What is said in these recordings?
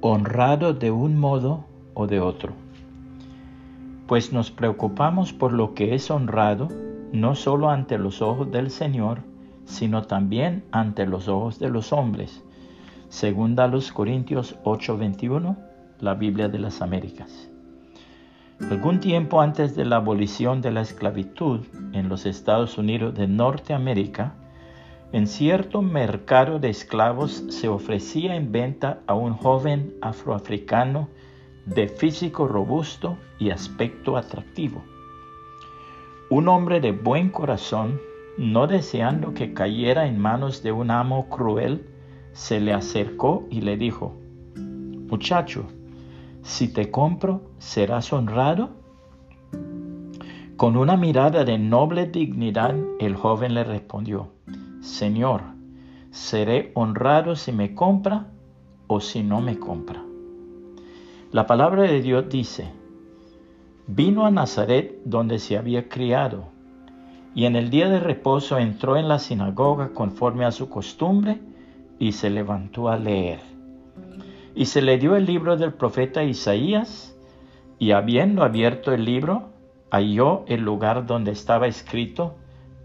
honrado de un modo o de otro. Pues nos preocupamos por lo que es honrado, no solo ante los ojos del Señor, sino también ante los ojos de los hombres. Segunda los Corintios 8:21, la Biblia de las Américas. Algún tiempo antes de la abolición de la esclavitud en los Estados Unidos de Norteamérica, en cierto mercado de esclavos se ofrecía en venta a un joven afroafricano de físico robusto y aspecto atractivo. Un hombre de buen corazón, no deseando que cayera en manos de un amo cruel, se le acercó y le dijo, Muchacho, si te compro, ¿serás honrado? Con una mirada de noble dignidad, el joven le respondió, Señor, seré honrado si me compra o si no me compra. La palabra de Dios dice, vino a Nazaret donde se había criado, y en el día de reposo entró en la sinagoga conforme a su costumbre y se levantó a leer. Y se le dio el libro del profeta Isaías, y habiendo abierto el libro, halló el lugar donde estaba escrito,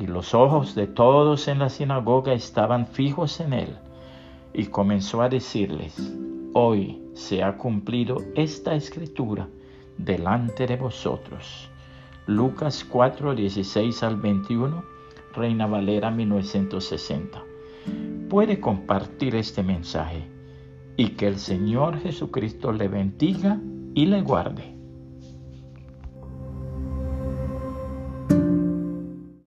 y los ojos de todos en la sinagoga estaban fijos en él, y comenzó a decirles, hoy se ha cumplido esta escritura delante de vosotros. Lucas 4, 16 al 21, Reina Valera 1960. Puede compartir este mensaje y que el Señor Jesucristo le bendiga y le guarde.